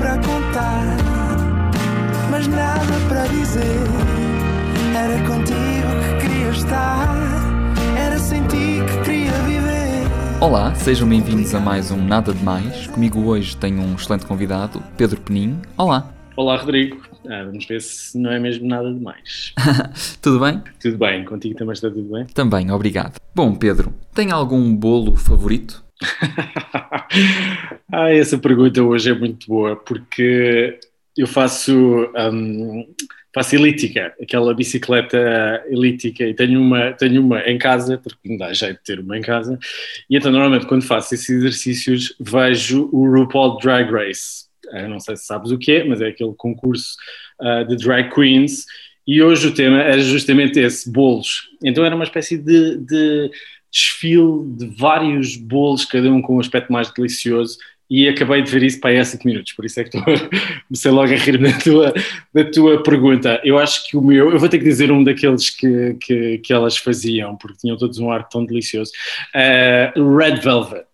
para contar, mas nada para dizer. Era contigo que queria estar, era sem ti que queria viver. Olá, sejam bem-vindos a mais um Nada de Mais. Comigo hoje tenho um excelente convidado, Pedro Penin. Olá. Olá, Rodrigo. Ah, vamos ver se não é mesmo nada demais. tudo bem? Tudo bem, contigo também está tudo bem? Também, obrigado. Bom, Pedro, tem algum bolo favorito? ah, essa pergunta hoje é muito boa porque eu faço, um, faço elítica, aquela bicicleta elítica, e tenho uma, tenho uma em casa, porque me dá jeito de ter uma em casa, e então normalmente quando faço esses exercícios vejo o RuPaul Drag Race. Eu não sei se sabes o que é, mas é aquele concurso uh, de drag queens, e hoje o tema era justamente esse, bolos. Então era uma espécie de, de desfile de vários bolos, cada um com um aspecto mais delicioso, e acabei de ver isso para aí há 5 minutos, por isso é que estou, comecei logo a rir da tua, da tua pergunta. Eu acho que o meu, eu vou ter que dizer um daqueles que, que, que elas faziam, porque tinham todos um ar tão delicioso. Uh, Red Velvet.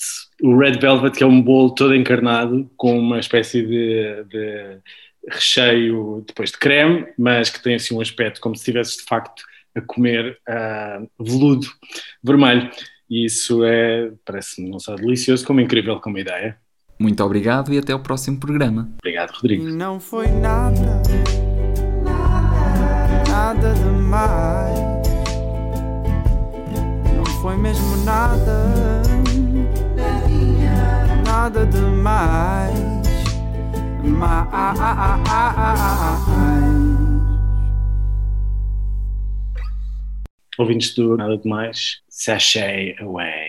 O Red Velvet, que é um bolo todo encarnado, com uma espécie de, de recheio depois de creme, mas que tem assim um aspecto como se estivesse de facto a comer uh, veludo vermelho. E isso é, parece-me não só delicioso, como incrível como ideia. Muito obrigado e até o próximo programa. Obrigado, Rodrigo. Não foi nada, nada, nada demais. Não foi mesmo nada Mais. Ouvintes do Nada Demais, Sashay Away.